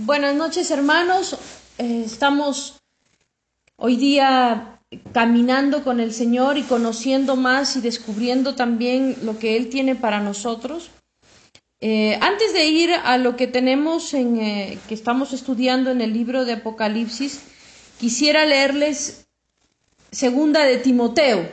Buenas noches hermanos, Eh, estamos hoy día caminando con el Señor y conociendo más y descubriendo también lo que Él tiene para nosotros. Eh, antes de ir a lo que tenemos en eh, que estamos estudiando en el libro de Apocalipsis, quisiera leerles segunda de Timoteo.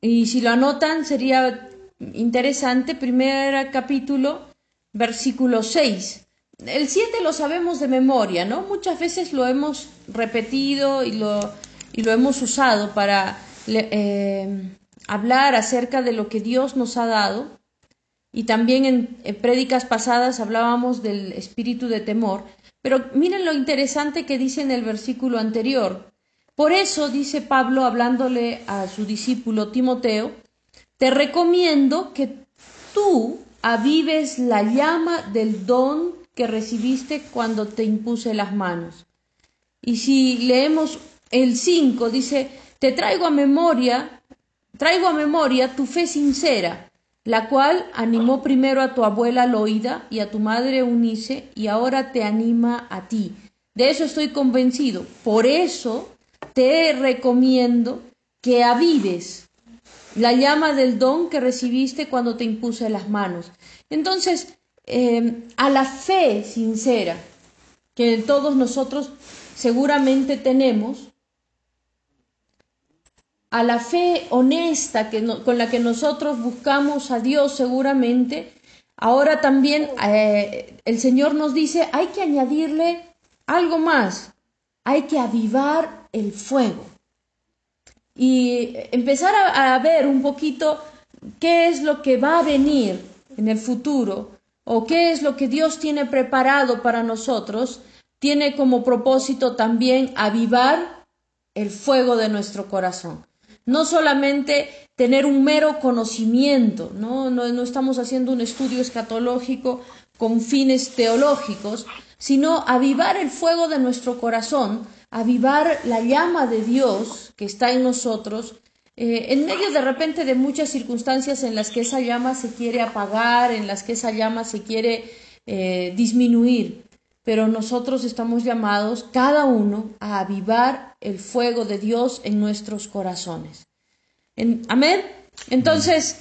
Y si lo anotan sería interesante, primer capítulo, versículo 6. El 7 lo sabemos de memoria, ¿no? Muchas veces lo hemos repetido y lo, y lo hemos usado para eh, hablar acerca de lo que Dios nos ha dado. Y también en, en prédicas pasadas hablábamos del espíritu de temor. Pero miren lo interesante que dice en el versículo anterior. Por eso, dice Pablo, hablándole a su discípulo Timoteo, te recomiendo que tú avives la llama del don que recibiste cuando te impuse las manos. Y si leemos el 5, dice, te traigo a memoria, traigo a memoria tu fe sincera, la cual animó primero a tu abuela Loida y a tu madre Unice y ahora te anima a ti. De eso estoy convencido. Por eso te recomiendo que avives la llama del don que recibiste cuando te impuse las manos. Entonces, eh, a la fe sincera que todos nosotros seguramente tenemos, a la fe honesta que con la que nosotros buscamos a Dios seguramente, ahora también eh, el Señor nos dice, hay que añadirle algo más, hay que avivar el fuego y empezar a ver un poquito qué es lo que va a venir en el futuro o qué es lo que Dios tiene preparado para nosotros, tiene como propósito también avivar el fuego de nuestro corazón. No solamente tener un mero conocimiento, ¿no? No, no estamos haciendo un estudio escatológico con fines teológicos, sino avivar el fuego de nuestro corazón, avivar la llama de Dios que está en nosotros eh, en medio de repente de muchas circunstancias en las que esa llama se quiere apagar, en las que esa llama se quiere eh, disminuir, pero nosotros estamos llamados, cada uno, a avivar el fuego de Dios en nuestros corazones. Amén. Entonces,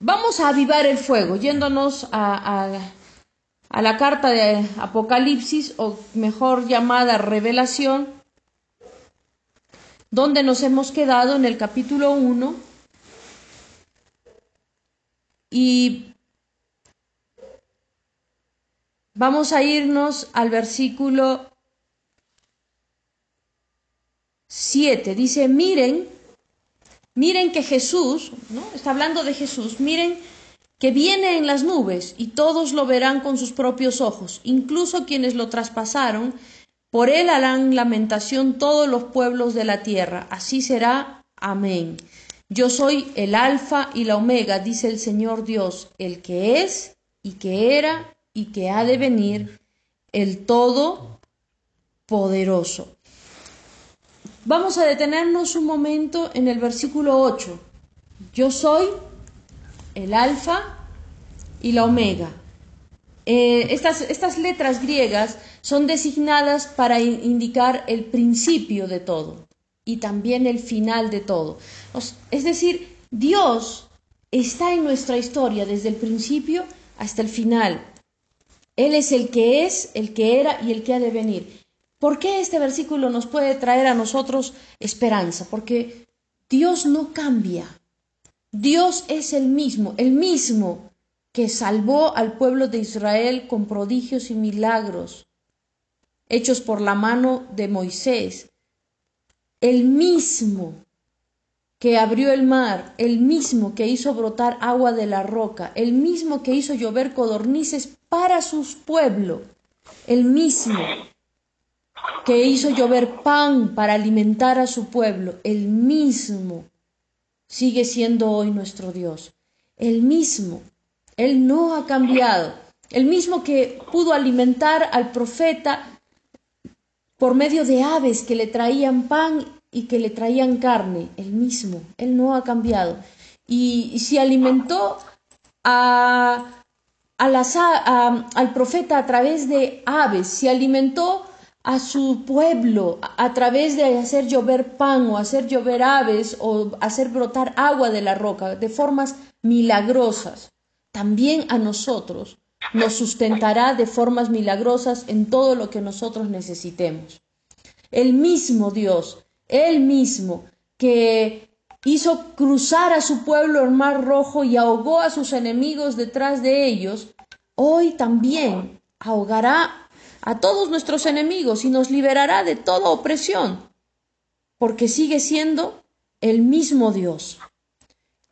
vamos a avivar el fuego, yéndonos a, a la carta de Apocalipsis, o mejor llamada revelación, donde nos hemos quedado en el capítulo 1 y vamos a irnos al versículo 7. Dice, miren, miren que Jesús, ¿no? Está hablando de Jesús, miren que viene en las nubes y todos lo verán con sus propios ojos, incluso quienes lo traspasaron por él harán lamentación todos los pueblos de la tierra. Así será. Amén. Yo soy el alfa y la omega, dice el Señor Dios, el que es y que era y que ha de venir, el Todopoderoso. Vamos a detenernos un momento en el versículo 8. Yo soy el alfa y la omega. Eh, estas, estas letras griegas son designadas para indicar el principio de todo y también el final de todo. Es decir, Dios está en nuestra historia desde el principio hasta el final. Él es el que es, el que era y el que ha de venir. ¿Por qué este versículo nos puede traer a nosotros esperanza? Porque Dios no cambia. Dios es el mismo, el mismo que salvó al pueblo de Israel con prodigios y milagros hechos por la mano de Moisés, el mismo que abrió el mar, el mismo que hizo brotar agua de la roca, el mismo que hizo llover codornices para sus pueblos, el mismo que hizo llover pan para alimentar a su pueblo, el mismo sigue siendo hoy nuestro Dios, el mismo, Él no ha cambiado, el mismo que pudo alimentar al profeta por medio de aves que le traían pan y que le traían carne, el mismo, él no ha cambiado. Y, si alimentó a al profeta a través de aves, se alimentó a su pueblo a, través de hacer llover pan o hacer llover aves o hacer brotar agua de la roca de formas milagrosas. También a nosotros nos sustentará de formas milagrosas en todo lo que nosotros necesitemos. El mismo Dios, el mismo que hizo cruzar a su pueblo el mar rojo y ahogó a sus enemigos detrás de ellos, hoy también ahogará a todos nuestros enemigos y nos liberará de toda opresión, porque sigue siendo el mismo Dios.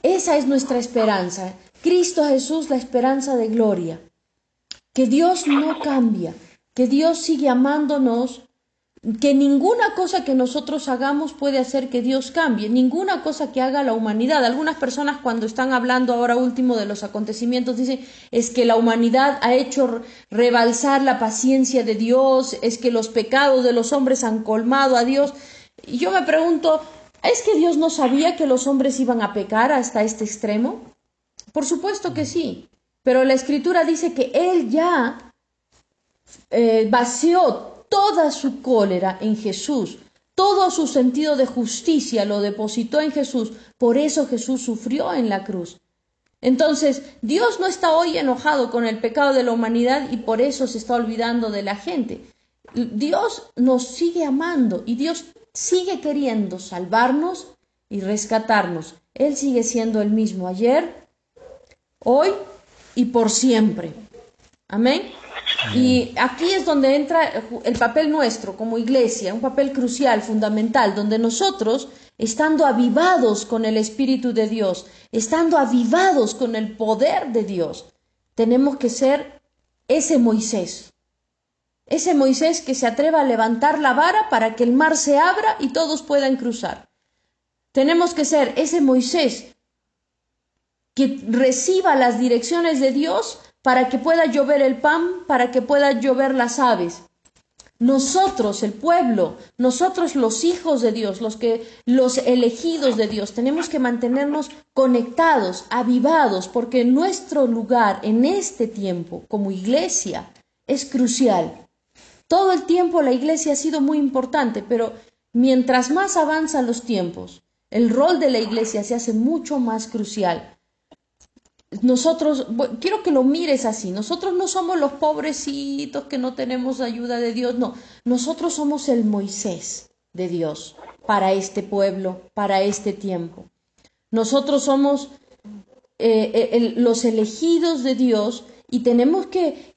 Esa es nuestra esperanza. Cristo Jesús, la esperanza de gloria. Que Dios no cambia, que Dios sigue amándonos que ninguna cosa que nosotros hagamos puede hacer que Dios cambie, ninguna cosa que haga la humanidad. Algunas personas cuando están hablando ahora último de los acontecimientos dicen es que la humanidad ha hecho rebalsar la paciencia de Dios, es que los pecados de los hombres han colmado a Dios. Y yo me pregunto, ¿es que Dios no sabía que los hombres iban a pecar hasta este extremo? Por supuesto que sí, pero la escritura dice que Él ya eh, vació toda su cólera en Jesús, todo su sentido de justicia lo depositó en Jesús, por eso Jesús sufrió en la cruz. Entonces, Dios no está hoy enojado con el pecado de la humanidad y por eso se está olvidando de la gente. Dios nos sigue amando y Dios sigue queriendo salvarnos y rescatarnos. Él sigue siendo el mismo ayer, hoy y por siempre. Amén. Y aquí es donde entra el papel nuestro como iglesia, un papel crucial, fundamental, donde nosotros, estando avivados con el Espíritu de Dios, estando avivados con el poder de Dios, tenemos que ser ese Moisés, ese Moisés que se atreva a levantar la vara para que el mar se abra y todos puedan cruzar. Tenemos que ser ese Moisés que reciba las direcciones de Dios para que pueda llover el pan, para que pueda llover las aves. Nosotros, el pueblo, nosotros los hijos de Dios, los que los elegidos de Dios, tenemos que mantenernos conectados, avivados, porque nuestro lugar en este tiempo como iglesia es crucial. Todo el tiempo la iglesia ha sido muy importante, pero mientras más avanzan los tiempos, el rol de la iglesia se hace mucho más crucial nosotros, quiero que lo mires así, nosotros no somos los pobrecitos que no tenemos ayuda de Dios, no, nosotros somos el Moisés de Dios para este pueblo, para este tiempo. Nosotros somos eh, eh, los elegidos de Dios y tenemos que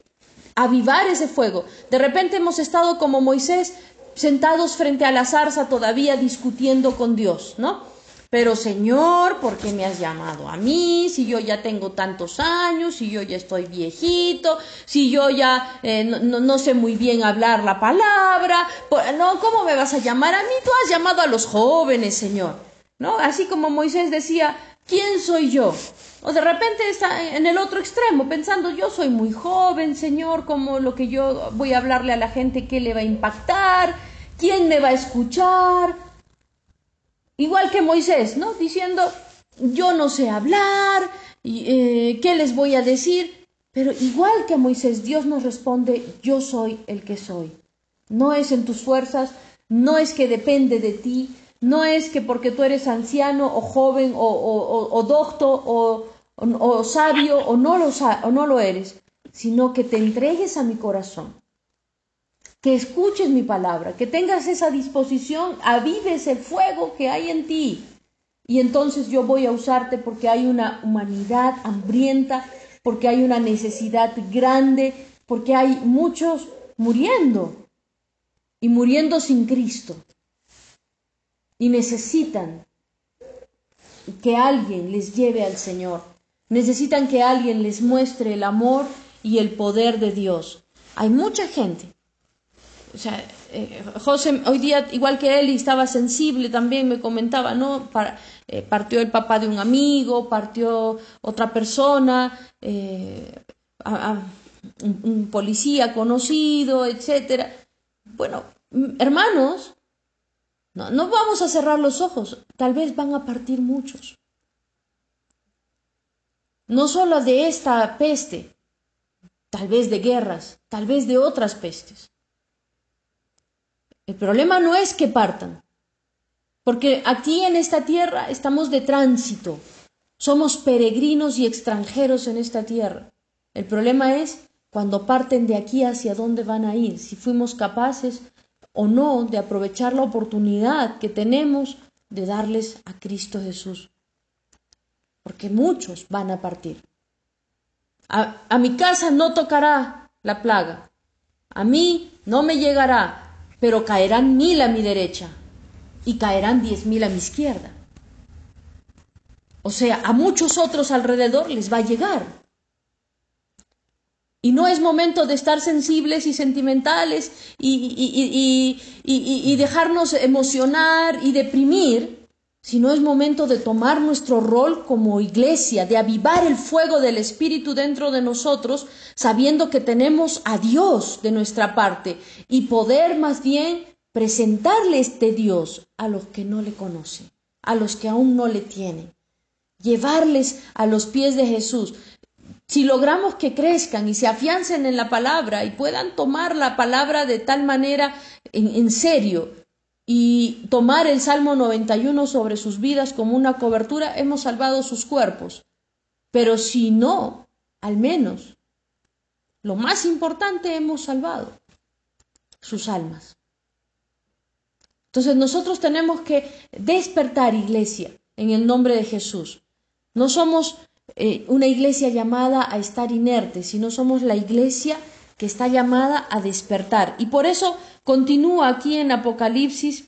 avivar ese fuego. De repente hemos estado como Moisés sentados frente a la zarza todavía discutiendo con Dios, ¿no? Pero Señor, ¿por qué me has llamado a mí? Si yo ya tengo tantos años, si yo ya estoy viejito, si yo ya eh, no, sé muy bien hablar la palabra, no, ¿cómo me vas a llamar a mí? Tú has llamado a los jóvenes, Señor. ¿No? Así como Moisés decía, ¿quién soy yo? O de repente está en el otro extremo, pensando, yo soy muy joven, Señor, como lo que yo voy a hablarle a la gente, ¿qué le va a impactar? ¿Quién me va a escuchar? Igual que Moisés, ¿no? Diciendo, yo no sé hablar, eh, ¿qué les voy a decir? Pero igual que Moisés, Dios nos responde, yo soy el que soy. No es en tus fuerzas, no es que depende de ti, no es que porque tú eres anciano o joven o, o, o, docto o, o, sabio o no, lo, o no lo eres, sino que te entregues a mi corazón que escuches mi palabra, que tengas esa disposición, avives el fuego que hay en ti. Y entonces yo voy a usarte porque hay una humanidad hambrienta, porque hay una necesidad grande, porque hay muchos muriendo y muriendo sin Cristo. Y necesitan que alguien les lleve al Señor. Necesitan que alguien les muestre el amor y el poder de Dios. Hay mucha gente o sea, eh, José hoy día, igual que él, estaba sensible también, me comentaba, ¿no? Eh, partió el papá de un amigo, partió otra persona, eh, un, policía conocido, etcétera. Bueno, hermanos, no, no vamos a cerrar los ojos, tal vez van a partir muchos. No solo de esta peste, tal vez de guerras, tal vez de otras pestes. El problema no es que partan, porque aquí en esta tierra estamos de tránsito, somos peregrinos y extranjeros en esta tierra. El problema es cuando parten de aquí hacia dónde van a ir, si fuimos capaces o no de aprovechar la oportunidad que tenemos de darles a Cristo Jesús. Porque muchos van a partir. A, a, mi casa no tocará la plaga, a mí no me llegará, pero caerán mil a mi derecha y caerán diez mil a mi izquierda. O sea, a muchos otros alrededor les va a llegar. Y no es momento de estar sensibles y sentimentales y, y, dejarnos emocionar y deprimir, sino es momento de tomar nuestro rol como iglesia, de avivar el fuego del Espíritu dentro de nosotros, sabiendo que tenemos a Dios de nuestra parte y poder más bien presentarle este Dios a los que no le conocen, a los que aún no le tienen, llevarles a los pies de Jesús. Si logramos que crezcan y se afiancen en la palabra y puedan tomar la palabra de tal manera en, serio y tomar el Salmo 91 sobre sus vidas como una cobertura, hemos salvado sus cuerpos. Pero si no, al menos, lo más importante hemos salvado, sus almas. Entonces nosotros tenemos que despertar, iglesia, en el nombre de Jesús. No somos eh, una iglesia llamada a estar inerte, sino somos la iglesia que está llamada a despertar. Y por eso continúa aquí en Apocalipsis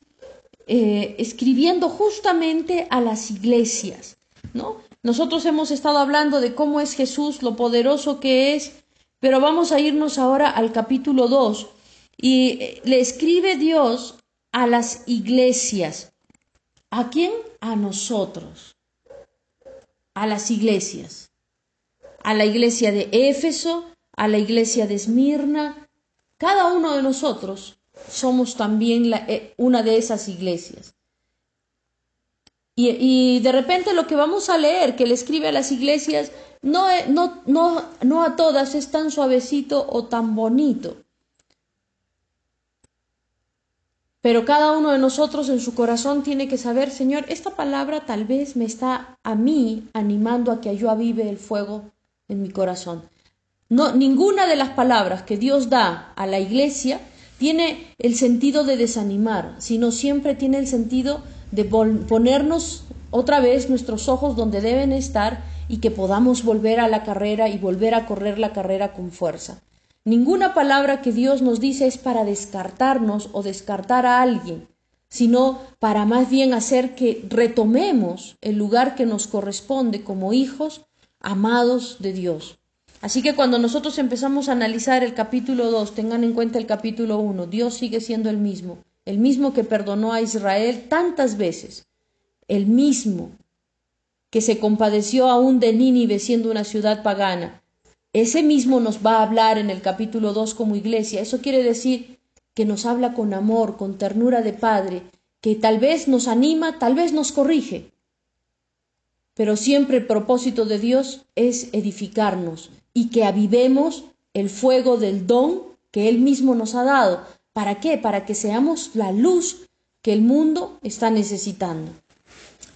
eh, escribiendo justamente a las iglesias, ¿no? Nosotros hemos estado hablando de cómo es Jesús, lo poderoso que es, pero vamos a irnos ahora al capítulo 2 y eh, le escribe Dios a las iglesias. ¿A quién? A nosotros a las iglesias, a la iglesia de Éfeso, a la iglesia de Esmirna. Cada uno de nosotros somos también eh, una de esas iglesias. Y, de repente lo que vamos a leer que le escribe a las iglesias, no, no, no, no a todas es tan suavecito o tan bonito. Pero cada uno de nosotros en su corazón tiene que saber, Señor, esta palabra tal vez me está a mí animando a que yo avive el fuego en mi corazón. No, ninguna de las palabras que Dios da a la iglesia tiene el sentido de desanimar, sino siempre tiene el sentido de ponernos otra vez nuestros ojos donde deben estar y que podamos volver a la carrera y volver a correr la carrera con fuerza. Ninguna palabra que Dios nos dice es para descartarnos o descartar a alguien, sino para más bien hacer que retomemos el lugar que nos corresponde como hijos amados de Dios. Así que cuando nosotros empezamos a analizar el capítulo 2, tengan en cuenta el capítulo 1, Dios sigue siendo el mismo, el mismo que perdonó a Israel tantas veces, el mismo que se compadeció aún de Nínive siendo una ciudad pagana, ese mismo nos va a hablar en el capítulo 2 como iglesia. Eso quiere decir que nos habla con amor, con ternura de Padre, que tal vez nos anima, tal vez nos corrige. Pero siempre el propósito de Dios es edificarnos y que avivemos el fuego del don que Él mismo nos ha dado. ¿Para qué? Para que seamos la luz que el mundo está necesitando.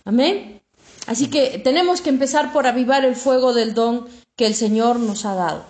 Amén. Así que tenemos que empezar por avivar el fuego del don que el Señor nos ha dado.